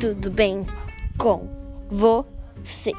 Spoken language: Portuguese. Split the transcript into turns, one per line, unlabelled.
tudo bem com você?